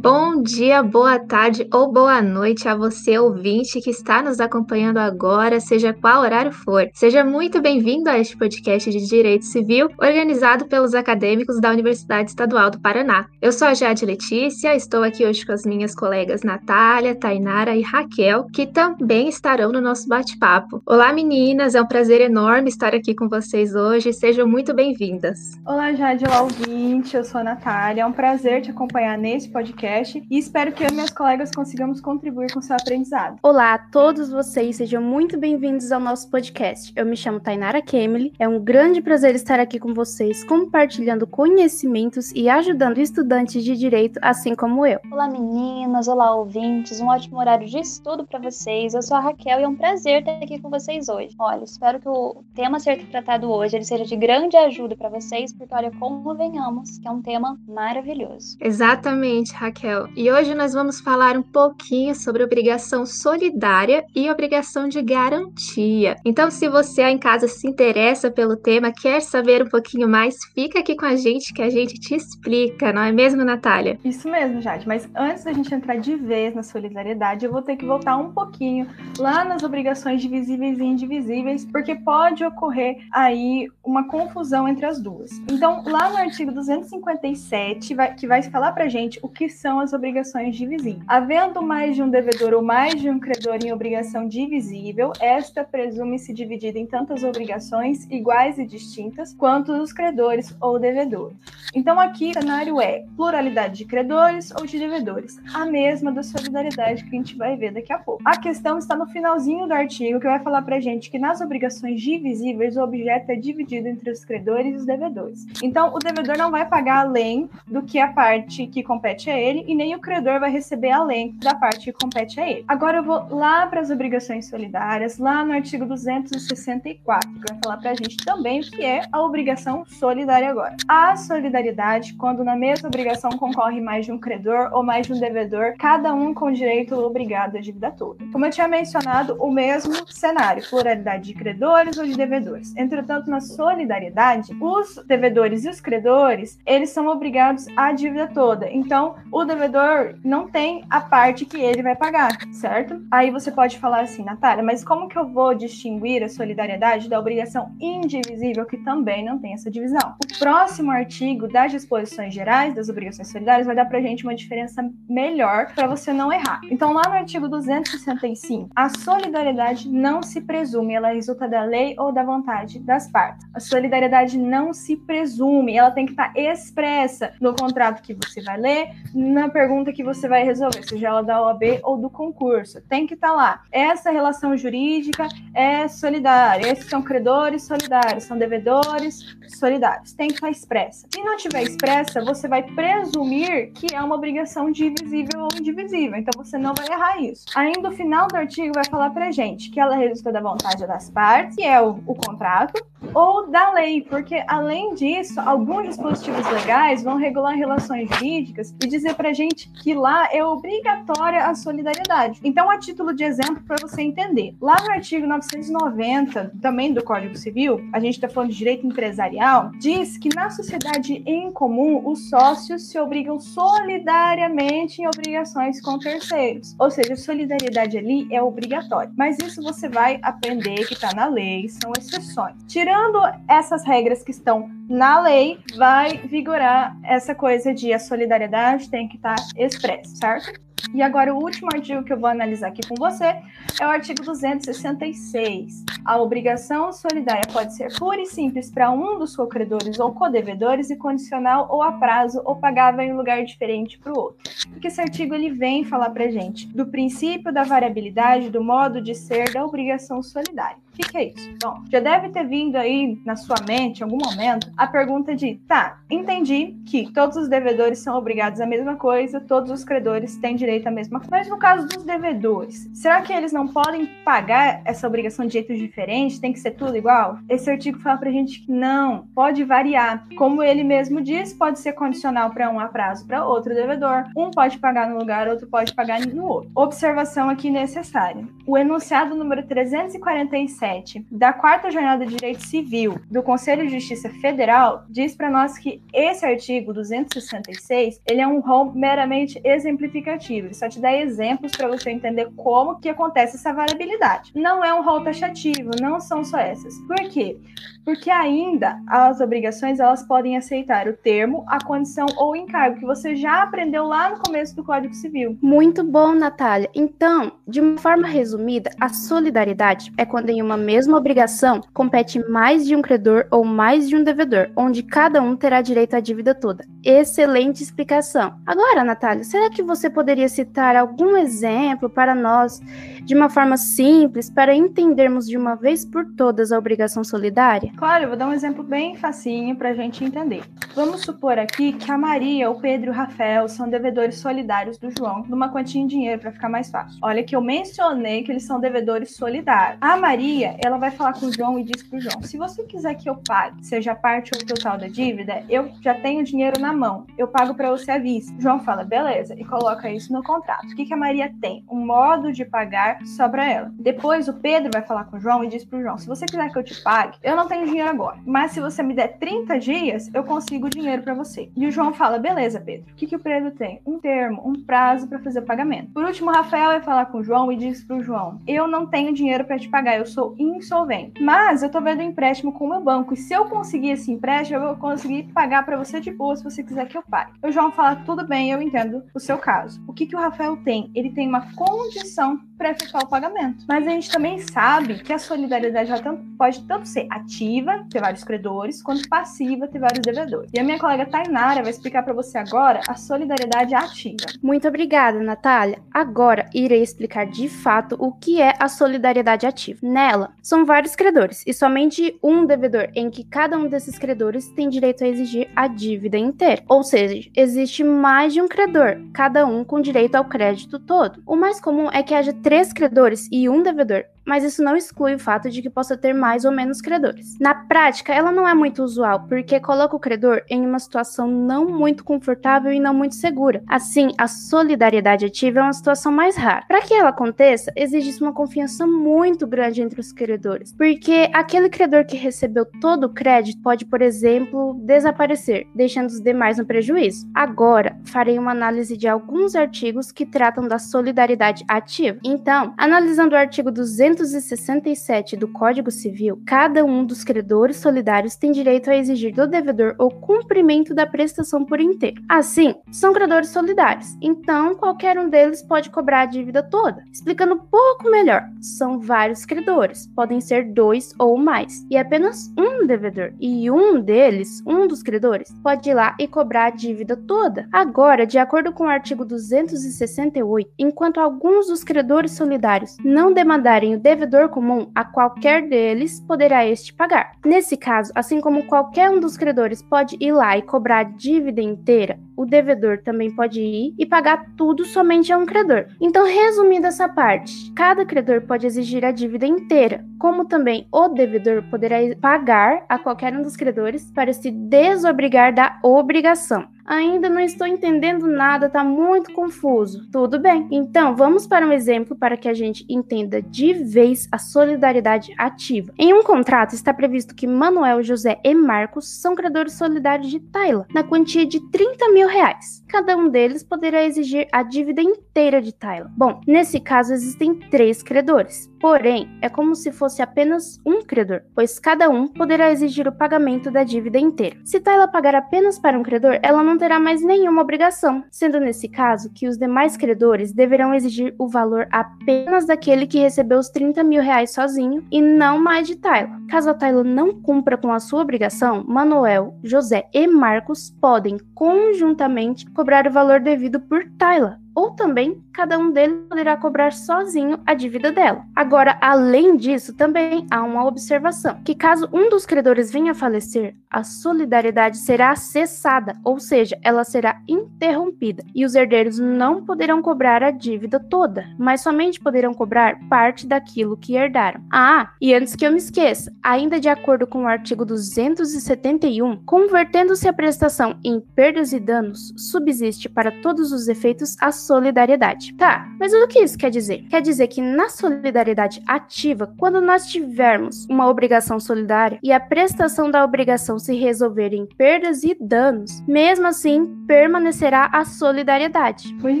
Bom dia, boa tarde ou boa noite a você, ouvinte, que está nos acompanhando agora, seja qual horário for. Seja muito bem-vindo a este podcast de Direito Civil, organizado pelos acadêmicos da Universidade Estadual do Paraná. Eu sou a Jade Letícia, estou aqui hoje com as minhas colegas Natália, Tainara e Raquel, que também estarão no nosso bate-papo. Olá, meninas, é um prazer enorme estar aqui com vocês hoje, sejam muito bem-vindas. Olá, Jade, olá, ouvinte, eu sou a Natália, é um prazer te acompanhar nesse podcast podcast e espero que eu e meus colegas consigamos contribuir com seu aprendizado. Olá a todos vocês, sejam muito bem-vindos ao nosso podcast. Eu me chamo Tainara Kemily, é um grande prazer estar aqui com vocês, compartilhando conhecimentos e ajudando estudantes de direito, assim como eu. Olá meninas, olá ouvintes, um ótimo horário de estudo para vocês. Eu sou a Raquel e é um prazer estar aqui com vocês hoje. Olha, espero que o tema a ser tratado hoje ele seja de grande ajuda para vocês, porque olha, como venhamos, que é um tema maravilhoso. Exatamente, Raquel. Raquel, e hoje nós vamos falar um pouquinho sobre obrigação solidária e obrigação de garantia. Então, se você aí em casa se interessa pelo tema, quer saber um pouquinho mais, fica aqui com a gente que a gente te explica, não é mesmo, Natália? Isso mesmo, Jade, mas antes da gente entrar de vez na solidariedade, eu vou ter que voltar um pouquinho lá nas obrigações divisíveis e indivisíveis, porque pode ocorrer aí uma confusão entre as duas. Então, lá no artigo 257, vai, que vai falar pra gente o que são as obrigações divisíveis. Havendo mais de um devedor ou mais de um credor em obrigação divisível, esta presume-se dividida em tantas obrigações iguais e distintas quanto os credores ou devedores. Então aqui o cenário é pluralidade de credores ou de devedores, a mesma da solidariedade que a gente vai ver daqui a pouco. A questão está no finalzinho do artigo que vai falar pra gente que nas obrigações divisíveis o objeto é dividido entre os credores e os devedores. Então o devedor não vai pagar além do que a parte que compete a ele e nem o credor vai receber além da parte que compete a ele. Agora eu vou lá para as obrigações solidárias, lá no artigo 264, que vai falar para a gente também o que é a obrigação solidária agora. A solidariedade, quando na mesma obrigação concorre mais de um credor ou mais de um devedor, cada um com direito obrigado à dívida toda. Como eu tinha mencionado, o mesmo cenário, pluralidade de credores ou de devedores. Entretanto, na solidariedade, os devedores e os credores, eles são obrigados à dívida toda. Então, o devedor não tem a parte que ele vai pagar, certo? Aí você pode falar assim, Natália, mas como que eu vou distinguir a solidariedade da obrigação indivisível, que também não tem essa divisão? O próximo artigo das disposições gerais das obrigações solidárias vai dar pra gente uma diferença melhor para você não errar. Então, lá no artigo 265, a solidariedade não se presume, ela resulta da lei ou da vontade das partes. A solidariedade não se presume, ela tem que estar tá expressa no contrato que você vai ler, na pergunta que você vai resolver, seja ela da OAB ou do concurso. Tem que estar tá lá. Essa relação jurídica é solidária. Esses são credores solidários, são devedores solidários. Tem que estar tá expressa. Se não tiver expressa, você vai presumir que é uma obrigação divisível ou indivisível. Então você não vai errar isso. Ainda o final do artigo vai falar pra gente que ela resulta da vontade das partes, que é o, o contrato, ou da lei, porque além disso, alguns dispositivos legais vão regular relações jurídicas e dizer pra gente que lá é obrigatória a solidariedade. Então, a título de exemplo para você entender, lá no artigo 990, também do Código Civil, a gente está falando de direito empresarial, diz que na sociedade em comum os sócios se obrigam solidariamente em obrigações com terceiros. Ou seja, solidariedade ali é obrigatória. Mas isso você vai aprender que está na lei, são exceções. Tirando essas regras que estão na lei, vai vigorar essa coisa de a solidariedade tem que estar expresso, certo? E agora, o último artigo que eu vou analisar aqui com você é o artigo 266. A obrigação solidária pode ser pura e simples para um dos cocredores ou codevedores e condicional ou a prazo ou pagável em lugar diferente para o outro. Porque esse artigo ele vem falar para gente do princípio da variabilidade do modo de ser da obrigação solidária. Que, que é isso? Bom, já deve ter vindo aí na sua mente, em algum momento, a pergunta de: tá, entendi que todos os devedores são obrigados à mesma coisa, todos os credores têm direito à mesma coisa. Mas no caso dos devedores, será que eles não podem pagar essa obrigação de jeitos diferentes? Tem que ser tudo igual? Esse artigo fala pra gente que não, pode variar. Como ele mesmo diz, pode ser condicional para um a prazo para outro devedor. Um pode pagar no lugar, outro pode pagar no outro. Observação aqui necessária. O enunciado número 347 da quarta jornada de direito civil do Conselho de Justiça Federal diz para nós que esse artigo 266, ele é um rol meramente exemplificativo. Ele só te dá exemplos para você entender como que acontece essa variabilidade. Não é um rol taxativo, não são só essas. Por quê? Porque ainda as obrigações elas podem aceitar o termo, a condição ou encargo que você já aprendeu lá no começo do Código Civil. Muito bom, Natália. Então, de uma forma resumida, a solidariedade é quando em uma mesma obrigação compete mais de um credor ou mais de um devedor, onde cada um terá direito à dívida toda. Excelente explicação. Agora, Natália, será que você poderia citar algum exemplo para nós de uma forma simples para entendermos de uma vez por todas a obrigação solidária? Claro, eu vou dar um exemplo bem facinho para a gente entender. Vamos supor aqui que a Maria, o Pedro e o Rafael são devedores solidários do João numa quantia em dinheiro para ficar mais fácil. Olha que eu mencionei que eles são devedores solidários. A Maria, ela vai falar com o João e diz pro João: se você quiser que eu pague, seja parte ou total da dívida, eu já tenho dinheiro na mão. Eu pago para você à vista. João fala: beleza, e coloca isso no contrato. O que, que a Maria tem? Um modo de pagar só para ela. Depois o Pedro vai falar com o João e diz pro João: se você quiser que eu te pague, eu não tenho dinheiro agora, mas se você me der 30 dias, eu consigo o dinheiro para você. E o João fala: beleza, Pedro. O que, que o Pedro tem? Um termo, um prazo para fazer o pagamento. Por último, o Rafael vai falar com o João e diz pro João: eu não tenho dinheiro para te pagar, eu sou insolvente. Mas eu tô vendo um empréstimo com o meu banco e se eu conseguir esse empréstimo, eu vou conseguir pagar para você de boa se você quiser que eu pague. O João fala: tudo bem, eu entendo o seu caso. O que, que o Rafael tem? Ele tem uma condição para efetuar o pagamento. Mas a gente também sabe que a solidariedade pode tanto ser ativa, ter vários credores, quanto passiva, ter vários devedores. E a minha colega Tainara vai explicar para você agora a solidariedade ativa. Muito obrigada, Natália. Agora irei explicar de fato o que é a solidariedade ativa. Nela, são vários credores e somente um devedor, em que cada um desses credores tem direito a exigir a dívida inteira. Ou seja, existe mais de um credor, cada um com direito ao crédito todo. O mais comum é que haja três credores e um devedor, mas isso não exclui o fato de que possa ter mais ou menos credores. Na prática, ela não é muito usual, porque coloca o credor em uma situação não muito confortável e não muito segura. Assim, a solidariedade ativa é uma situação mais rara. Para que ela aconteça, exige uma confiança muito grande entre os credores, porque aquele credor que recebeu todo o crédito pode, por exemplo, desaparecer, deixando os demais no prejuízo. Agora, farei uma análise de alguns artigos que tratam da solidariedade ativa. Então, analisando o artigo 200 267 do Código Civil, cada um dos credores solidários tem direito a exigir do devedor o cumprimento da prestação por inteiro. Assim, são credores solidários, então qualquer um deles pode cobrar a dívida toda. Explicando um pouco melhor, são vários credores, podem ser dois ou mais, e apenas um devedor, e um deles, um dos credores, pode ir lá e cobrar a dívida toda. Agora, de acordo com o artigo 268, enquanto alguns dos credores solidários não demandarem o devedor comum, a qualquer deles poderá este pagar. Nesse caso, assim como qualquer um dos credores pode ir lá e cobrar a dívida inteira, o devedor também pode ir e pagar tudo somente a um credor. Então, resumindo essa parte, cada credor pode exigir a dívida inteira, como também o devedor poderá pagar a qualquer um dos credores para se desobrigar da obrigação. Ainda não estou entendendo nada, tá muito confuso. Tudo bem. Então, vamos para um exemplo para que a gente entenda de vez a solidariedade ativa. Em um contrato está previsto que Manuel, José e Marcos são credores solidários de Taila, na quantia de 30 mil reais. Cada um deles poderá exigir a dívida inteira de Taila. Bom, nesse caso existem três credores. Porém, é como se fosse apenas um credor, pois cada um poderá exigir o pagamento da dívida inteira. Se Taila pagar apenas para um credor, ela não terá mais nenhuma obrigação, sendo nesse caso que os demais credores deverão exigir o valor apenas daquele que recebeu os 30 mil reais sozinho e não mais de Taila. Caso a Taila não cumpra com a sua obrigação, Manuel, José e Marcos podem conjuntamente cobrar o valor devido por Taila ou também cada um deles poderá cobrar sozinho a dívida dela. Agora, além disso, também há uma observação: que caso um dos credores venha a falecer, a solidariedade será cessada, ou seja, ela será interrompida, e os herdeiros não poderão cobrar a dívida toda, mas somente poderão cobrar parte daquilo que herdaram. Ah, e antes que eu me esqueça, ainda de acordo com o artigo 271, convertendo-se a prestação em perdas e danos, subsiste para todos os efeitos a solidariedade. Tá, mas o que isso quer dizer? Quer dizer que na solidariedade ativa, quando nós tivermos uma obrigação solidária e a prestação da obrigação se resolver em perdas e danos, mesmo assim permanecerá a solidariedade. Muito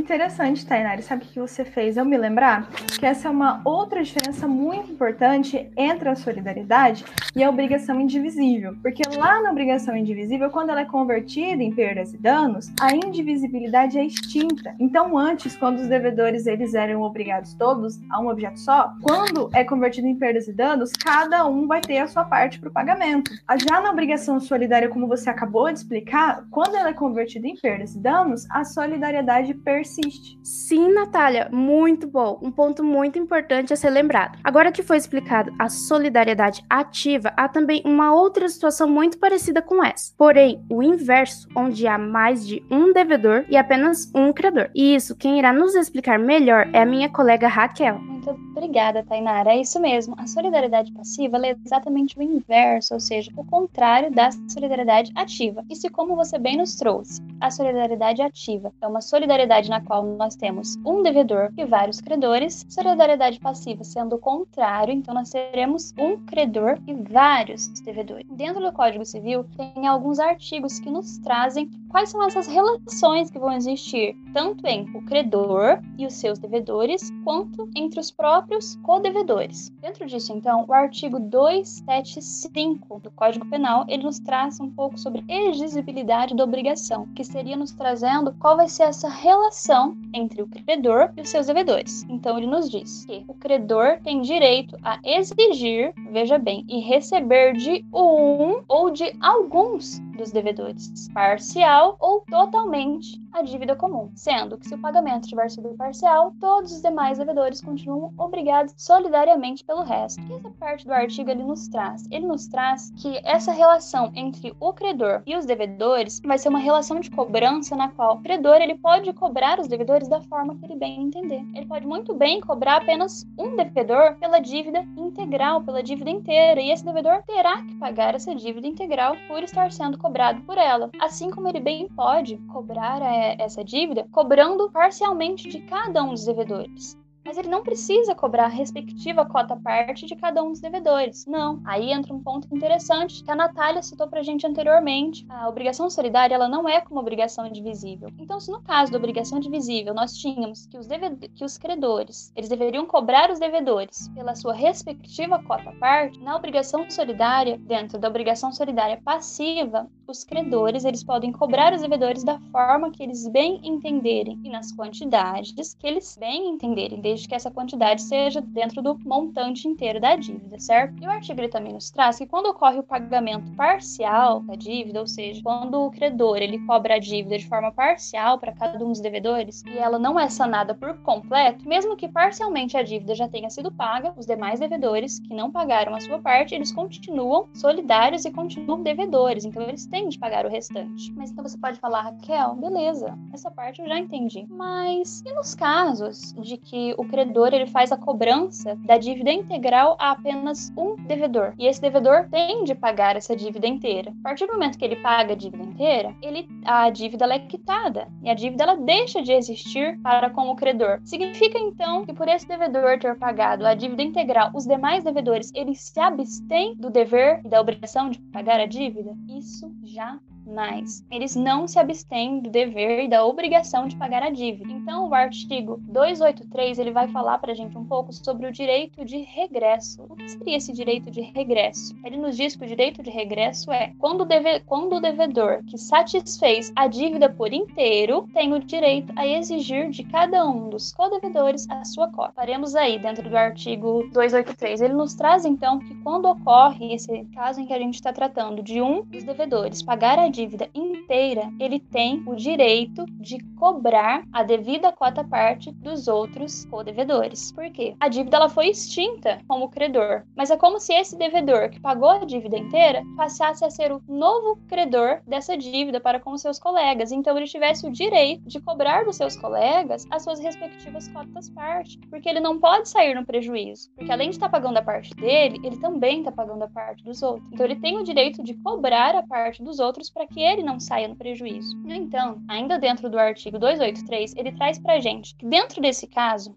interessante, Tainari. Sabe o que você fez? Eu me lembrar que essa é uma outra diferença muito importante entre a solidariedade e a obrigação indivisível. Porque lá na obrigação indivisível, quando ela é convertida em perdas e danos, a indivisibilidade é extinta. Então, antes, quando os devedores eles eram obrigados todos a um objeto só, quando é convertido em perdas e danos, cada um vai ter a sua parte para o pagamento. Já na obrigação solidária, como você acabou de explicar, quando ela é convertida em perdas e danos, a solidariedade persiste. Sim, Natália, muito bom. Um ponto muito importante a ser lembrado. Agora que foi explicado a solidariedade ativa, há também uma outra situação muito parecida com essa. Porém, o inverso, onde há mais de um devedor e apenas um credor. E isso, quem irá nos explicar melhor é a minha colega Raquel. Muito obrigada, Tainara. É isso mesmo. A solidariedade passiva é exatamente o inverso, ou seja, o contrário da solidariedade ativa. E se, como você bem nos trouxe, a solidariedade ativa é uma solidariedade na qual nós temos um devedor e vários credores, solidariedade passiva sendo o contrário, então nós teremos um credor e vários devedores. Dentro do Código Civil, tem alguns artigos que nos trazem quais são essas relações que vão existir, tanto entre o credor e os seus devedores, quanto entre os próprios codevedores. Dentro disso, então, o artigo 275 do Código Penal, ele nos traz um pouco sobre exigibilidade da obrigação, que seria nos trazendo qual vai ser essa relação entre o credor e os seus devedores. Então, ele nos diz que o credor tem direito a exigir, veja bem, e receber de um ou de alguns dos devedores, parcial ou totalmente a dívida comum, sendo que se o pagamento tiver sido parcial, todos os demais devedores continuam obrigados solidariamente pelo resto. E essa parte do artigo ele nos traz? Ele nos traz que essa relação entre o credor e os devedores vai ser uma relação de cobrança na qual o credor ele pode cobrar os devedores da forma que ele bem entender. Ele pode muito bem cobrar apenas um devedor pela dívida integral, pela dívida inteira, e esse devedor terá que pagar essa dívida integral por estar sendo cobrado por ela. Assim como ele bem pode cobrar é, essa dívida cobrando parcialmente de cada um dos devedores mas ele não precisa cobrar a respectiva cota parte de cada um dos devedores. Não. Aí entra um ponto interessante que a Natália citou pra gente anteriormente. A obrigação solidária ela não é como obrigação indivisível. Então, se no caso da obrigação indivisível nós tínhamos que os, que os credores eles deveriam cobrar os devedores pela sua respectiva cota parte, na obrigação solidária, dentro da obrigação solidária passiva, os credores eles podem cobrar os devedores da forma que eles bem entenderem e nas quantidades que eles bem entenderem, desde desde que essa quantidade seja dentro do montante inteiro da dívida, certo? E o artigo ele também nos traz que quando ocorre o pagamento parcial da dívida, ou seja, quando o credor ele cobra a dívida de forma parcial para cada um dos devedores e ela não é sanada por completo, mesmo que parcialmente a dívida já tenha sido paga, os demais devedores que não pagaram a sua parte, eles continuam solidários e continuam devedores, então eles têm de pagar o restante. Mas então você pode falar, Raquel, beleza, essa parte eu já entendi. Mas e nos casos de que o credor ele faz a cobrança da dívida integral a apenas um devedor. E esse devedor tem de pagar essa dívida inteira. A partir do momento que ele paga a dívida inteira, ele, a dívida é quitada. E a dívida ela deixa de existir para com o credor. Significa então que por esse devedor ter pagado a dívida integral, os demais devedores eles se abstêm do dever e da obrigação de pagar a dívida? Isso já mas eles não se abstêm do dever e da obrigação de pagar a dívida. Então, o artigo 283 ele vai falar para a gente um pouco sobre o direito de regresso. O que seria esse direito de regresso? Ele nos diz que o direito de regresso é quando o, deve, quando o devedor que satisfez a dívida por inteiro tem o direito a exigir de cada um dos codevedores a sua cota. Faremos aí dentro do artigo 283. Ele nos traz então que quando ocorre esse caso em que a gente está tratando de um dos devedores pagar a dívida inteira, ele tem o direito de cobrar a devida cota parte dos outros co-devedores. Por quê? A dívida ela foi extinta como credor, mas é como se esse devedor que pagou a dívida inteira passasse a ser o novo credor dessa dívida para com seus colegas. Então ele tivesse o direito de cobrar dos seus colegas as suas respectivas cotas parte, porque ele não pode sair no prejuízo, porque além de estar pagando a parte dele, ele também está pagando a parte dos outros. Então ele tem o direito de cobrar a parte dos outros para que ele não saia no prejuízo. No entanto, ainda dentro do artigo 283, ele traz para gente que dentro desse caso,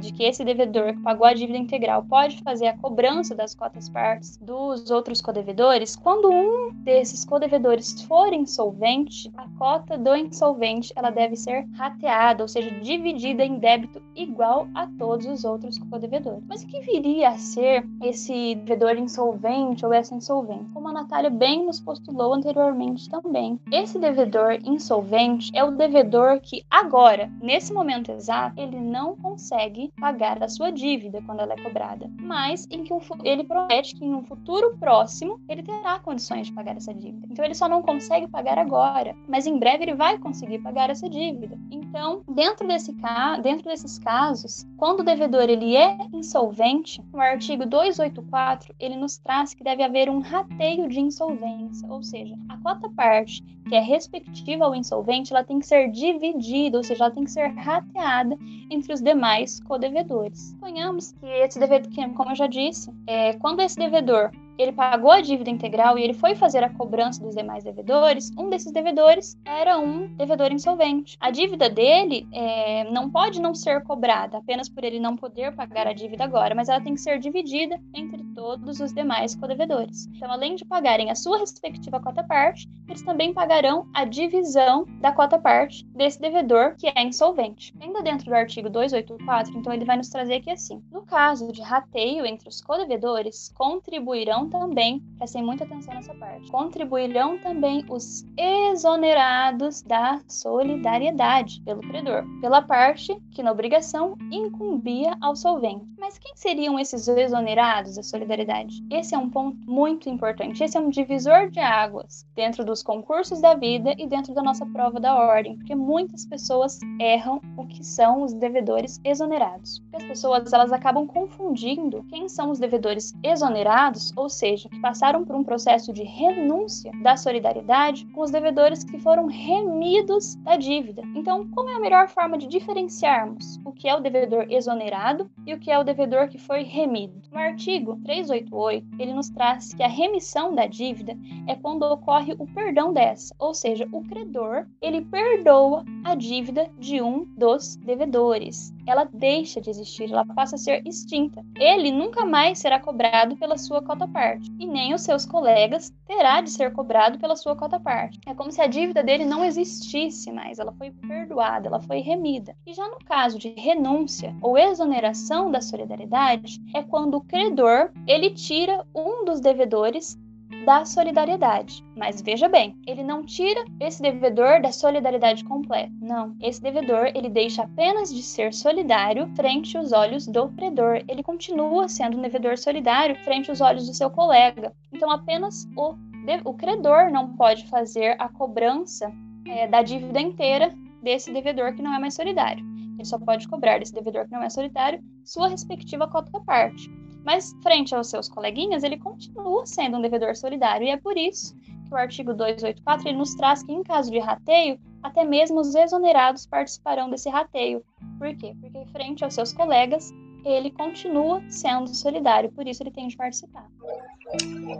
de que esse devedor que pagou a dívida integral pode fazer a cobrança das cotas partes dos outros codevedores, quando um desses codevedores for insolvente, a cota do insolvente ela deve ser rateada, ou seja, dividida em débito igual a todos os outros codevedores. Mas o que viria a ser esse devedor insolvente ou essa insolvente? Como a Natália bem nos postulou anteriormente também. Esse devedor insolvente é o devedor que agora, nesse momento exato, ele não consegue pagar a sua dívida quando ela é cobrada, mas em que um, ele promete que em um futuro próximo ele terá condições de pagar essa dívida. Então ele só não consegue pagar agora, mas em breve ele vai conseguir pagar essa dívida. Então, dentro desse dentro desses casos, quando o devedor ele é insolvente, o artigo 284 ele nos traz que deve haver um rateio de insolvência, ou seja, a cota parte que é respectiva ao insolvente, ela tem que ser dividida, ou seja, ela tem que ser rateada entre os demais codevedores. Suponhamos que esse devedor, como eu já disse, é, quando esse devedor ele pagou a dívida integral e ele foi fazer a cobrança dos demais devedores, um desses devedores era um devedor insolvente. A dívida dele é, não pode não ser cobrada apenas por ele não poder pagar a dívida agora, mas ela tem que ser dividida entre todos os demais codevedores. Então, além de pagarem a sua respectiva cota-parte, eles também pagarão a divisão da cota-parte desse devedor que é insolvente. Ainda dentro do artigo 284, então ele vai nos trazer aqui assim: no caso de rateio entre os codevedores, contribuirão também, prestem muita atenção nessa parte, contribuirão também os exonerados da solidariedade pelo credor, pela parte que na obrigação incumbia ao solvente. Mas quem seriam esses exonerados da solidariedade? Esse é um ponto muito importante. Esse é um divisor de águas dentro dos concursos da vida e dentro da nossa prova da ordem, porque muitas pessoas erram o que são os devedores exonerados. Porque as pessoas elas acabam confundindo quem são os devedores exonerados, ou seja, que passaram por um processo de renúncia da solidariedade com os devedores que foram remidos da dívida. Então, como é a melhor forma de diferenciarmos o que é o devedor exonerado e o que é o devedor que foi remido? No artigo 388, ele nos traz que a remissão da dívida é quando ocorre o perdão dessa, ou seja, o credor, ele perdoa a dívida de um dos devedores. Ela deixa de existir, ela passa a ser extinta. Ele nunca mais será cobrado pela sua cota parte e nem os seus colegas terá de ser cobrado pela sua cota parte. É como se a dívida dele não existisse mais, ela foi perdoada, ela foi remida. E já no caso de renúncia ou exoneração da solidariedade, é quando o credor ele tira um dos devedores da solidariedade. Mas veja bem, ele não tira esse devedor da solidariedade completa. Não, esse devedor ele deixa apenas de ser solidário frente aos olhos do credor. Ele continua sendo um devedor solidário frente aos olhos do seu colega. Então apenas o, o credor não pode fazer a cobrança é, da dívida inteira desse devedor que não é mais solidário. Ele só pode cobrar desse devedor que não é solidário sua respectiva cota parte. Mas, frente aos seus coleguinhas, ele continua sendo um devedor solidário, e é por isso que o artigo 284 ele nos traz que, em caso de rateio, até mesmo os exonerados participarão desse rateio. Por quê? Porque, frente aos seus colegas, ele continua sendo solidário, por isso ele tem de participar.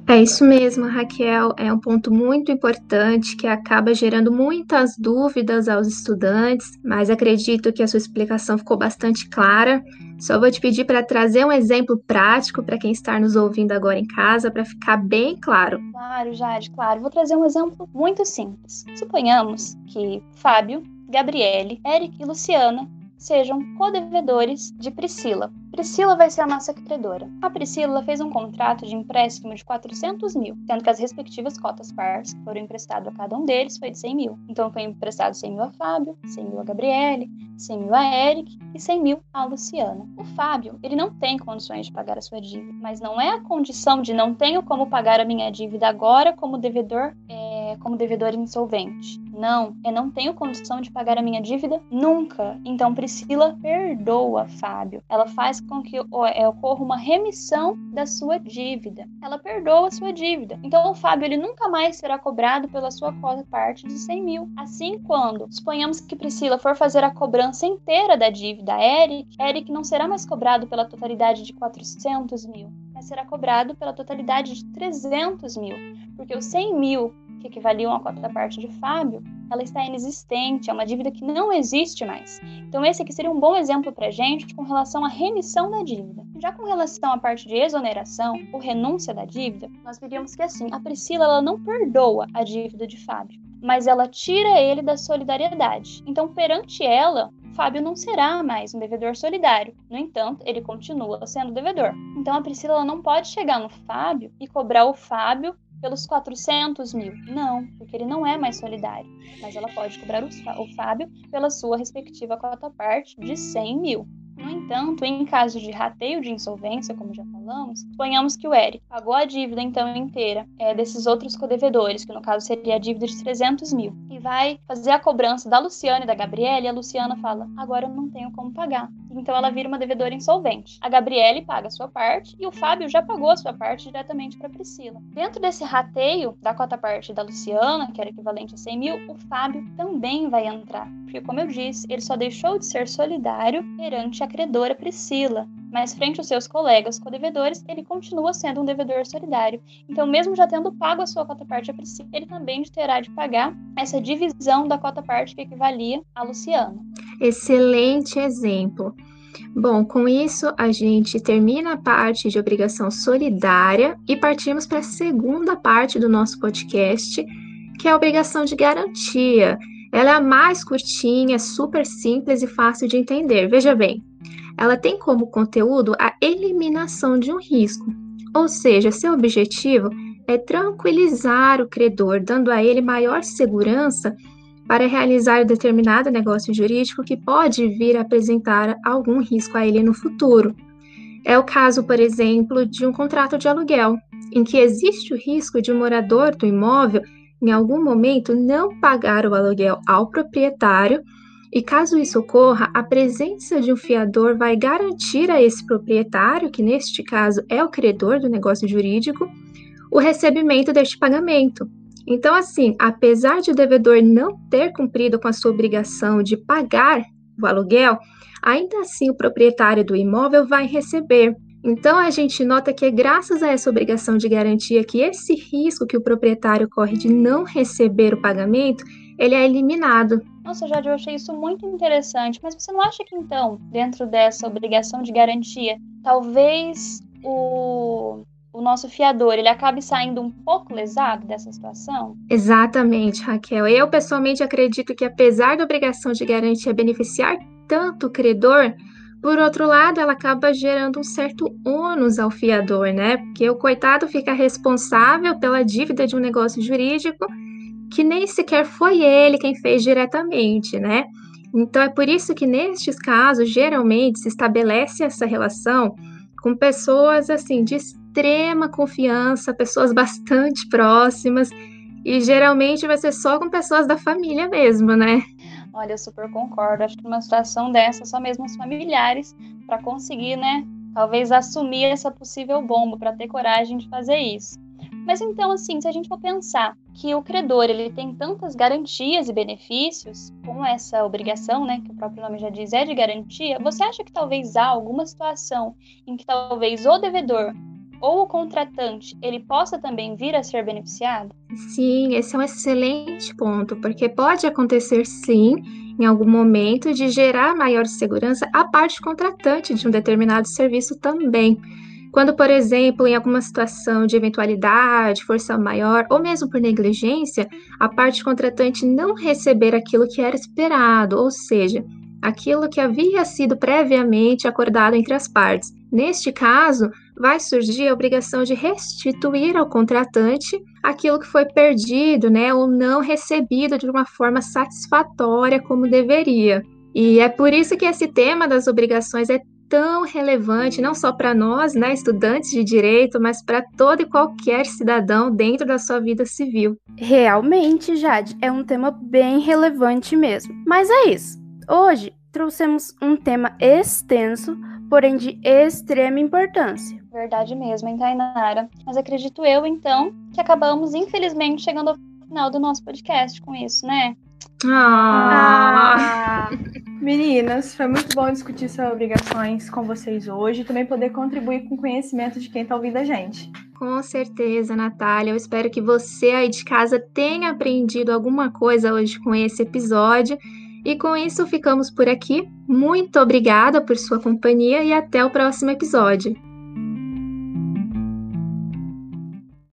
É isso mesmo, Raquel. É um ponto muito importante que acaba gerando muitas dúvidas aos estudantes, mas acredito que a sua explicação ficou bastante clara. Só vou te pedir para trazer um exemplo prático para quem está nos ouvindo agora em casa, para ficar bem claro. Claro, Jade, claro. Vou trazer um exemplo muito simples. Suponhamos que Fábio, Gabriele, Eric e Luciana sejam co-devedores de Priscila. Priscila vai ser a nossa credora. A Priscila fez um contrato de empréstimo de 400 mil, sendo que as respectivas cotas partes que foram emprestadas a cada um deles foi de 100 mil. Então foi emprestado 100 mil a Fábio, 100 mil a Gabriele, 100 mil a Eric e 100 mil a Luciana. O Fábio, ele não tem condições de pagar a sua dívida, mas não é a condição de não tenho como pagar a minha dívida agora como devedor é, como devedor insolvente. Não, eu não tenho condição de pagar a minha dívida nunca. Então Priscila perdoa Fábio. Ela faz com que é, ocorra uma remissão da sua dívida. Ela perdoa a sua dívida. Então o Fábio ele nunca mais será cobrado pela sua cota parte de 100 mil. Assim, quando suponhamos que Priscila for fazer a cobrança inteira da dívida a Eric, Eric não será mais cobrado pela totalidade de 400 mil, mas será cobrado pela totalidade de 300 mil, porque os 100 mil que equivaliam cota parte de Fábio, ela está inexistente, é uma dívida que não existe mais. Então esse aqui seria um bom exemplo para gente com relação à remissão da dívida. Já com relação à parte de exoneração ou renúncia da dívida, nós veríamos que assim, a Priscila ela não perdoa a dívida de Fábio, mas ela tira ele da solidariedade. Então perante ela, Fábio não será mais um devedor solidário. No entanto, ele continua sendo devedor. Então a Priscila não pode chegar no Fábio e cobrar o Fábio pelos 400 mil. Não, porque ele não é mais solidário. Mas ela pode cobrar o Fábio pela sua respectiva cota parte de 100 mil. No entanto, em caso de rateio de insolvência, como já falamos, suponhamos que o Eric pagou a dívida então inteira é, desses outros codevedores, que no caso seria a dívida de 300 mil, e vai fazer a cobrança da Luciana e da Gabriele, e a Luciana fala: agora eu não tenho como pagar. Então ela vira uma devedora insolvente. A Gabriele paga a sua parte e o Fábio já pagou a sua parte diretamente para Priscila. Dentro desse rateio da cota parte da Luciana, que era equivalente a 100 mil, o Fábio também vai entrar, porque como eu disse, ele só deixou de ser solidário perante a credora Priscila, mas frente aos seus colegas co-devedores, ele continua sendo um devedor solidário. Então, mesmo já tendo pago a sua cota-parte a Priscila, ele também terá de pagar essa divisão da cota-parte que equivalia a Luciana. Excelente exemplo. Bom, com isso a gente termina a parte de obrigação solidária e partimos para a segunda parte do nosso podcast, que é a obrigação de garantia. Ela é a mais curtinha, super simples e fácil de entender. Veja bem, ela tem como conteúdo a eliminação de um risco, ou seja, seu objetivo é tranquilizar o credor, dando a ele maior segurança para realizar determinado negócio jurídico que pode vir a apresentar algum risco a ele no futuro. É o caso, por exemplo, de um contrato de aluguel, em que existe o risco de um morador do imóvel, em algum momento, não pagar o aluguel ao proprietário e caso isso ocorra, a presença de um fiador vai garantir a esse proprietário, que neste caso é o credor do negócio jurídico, o recebimento deste pagamento. Então, assim, apesar de o devedor não ter cumprido com a sua obrigação de pagar o aluguel, ainda assim o proprietário do imóvel vai receber. Então, a gente nota que é graças a essa obrigação de garantia que esse risco que o proprietário corre de não receber o pagamento, ele é eliminado. Nossa, Jade, eu achei isso muito interessante. Mas você não acha que, então, dentro dessa obrigação de garantia, talvez o, o nosso fiador ele acabe saindo um pouco lesado dessa situação? Exatamente, Raquel. Eu, pessoalmente, acredito que, apesar da obrigação de garantia beneficiar tanto o credor, por outro lado, ela acaba gerando um certo ônus ao fiador, né? Porque o coitado fica responsável pela dívida de um negócio jurídico que nem sequer foi ele quem fez diretamente, né? Então é por isso que nestes casos geralmente se estabelece essa relação com pessoas assim de extrema confiança, pessoas bastante próximas e geralmente vai ser só com pessoas da família mesmo, né? Olha, eu super concordo. Acho que numa situação dessa, só mesmo os familiares para conseguir, né, talvez assumir essa possível bomba, para ter coragem de fazer isso. Mas então, assim, se a gente for pensar que o credor ele tem tantas garantias e benefícios com essa obrigação, né, que o próprio nome já diz é de garantia, você acha que talvez há alguma situação em que talvez o devedor ou o contratante ele possa também vir a ser beneficiado? Sim, esse é um excelente ponto, porque pode acontecer sim, em algum momento, de gerar maior segurança a parte contratante de um determinado serviço também. Quando, por exemplo, em alguma situação de eventualidade, força maior ou mesmo por negligência, a parte contratante não receber aquilo que era esperado, ou seja, aquilo que havia sido previamente acordado entre as partes. Neste caso, vai surgir a obrigação de restituir ao contratante aquilo que foi perdido, né, ou não recebido de uma forma satisfatória como deveria. E é por isso que esse tema das obrigações é tão relevante, não só para nós, né, estudantes de direito, mas para todo e qualquer cidadão dentro da sua vida civil. Realmente, Jade, é um tema bem relevante mesmo. Mas é isso. Hoje trouxemos um tema extenso, porém de extrema importância. Verdade mesmo, hein, Tainara? Mas acredito eu, então, que acabamos, infelizmente, chegando ao final do nosso podcast com isso, né? Ah. ah. Meninas, foi muito bom discutir sobre obrigações com vocês hoje e também poder contribuir com o conhecimento de quem está ouvindo a gente. Com certeza, Natália. Eu espero que você aí de casa tenha aprendido alguma coisa hoje com esse episódio. E com isso ficamos por aqui. Muito obrigada por sua companhia e até o próximo episódio.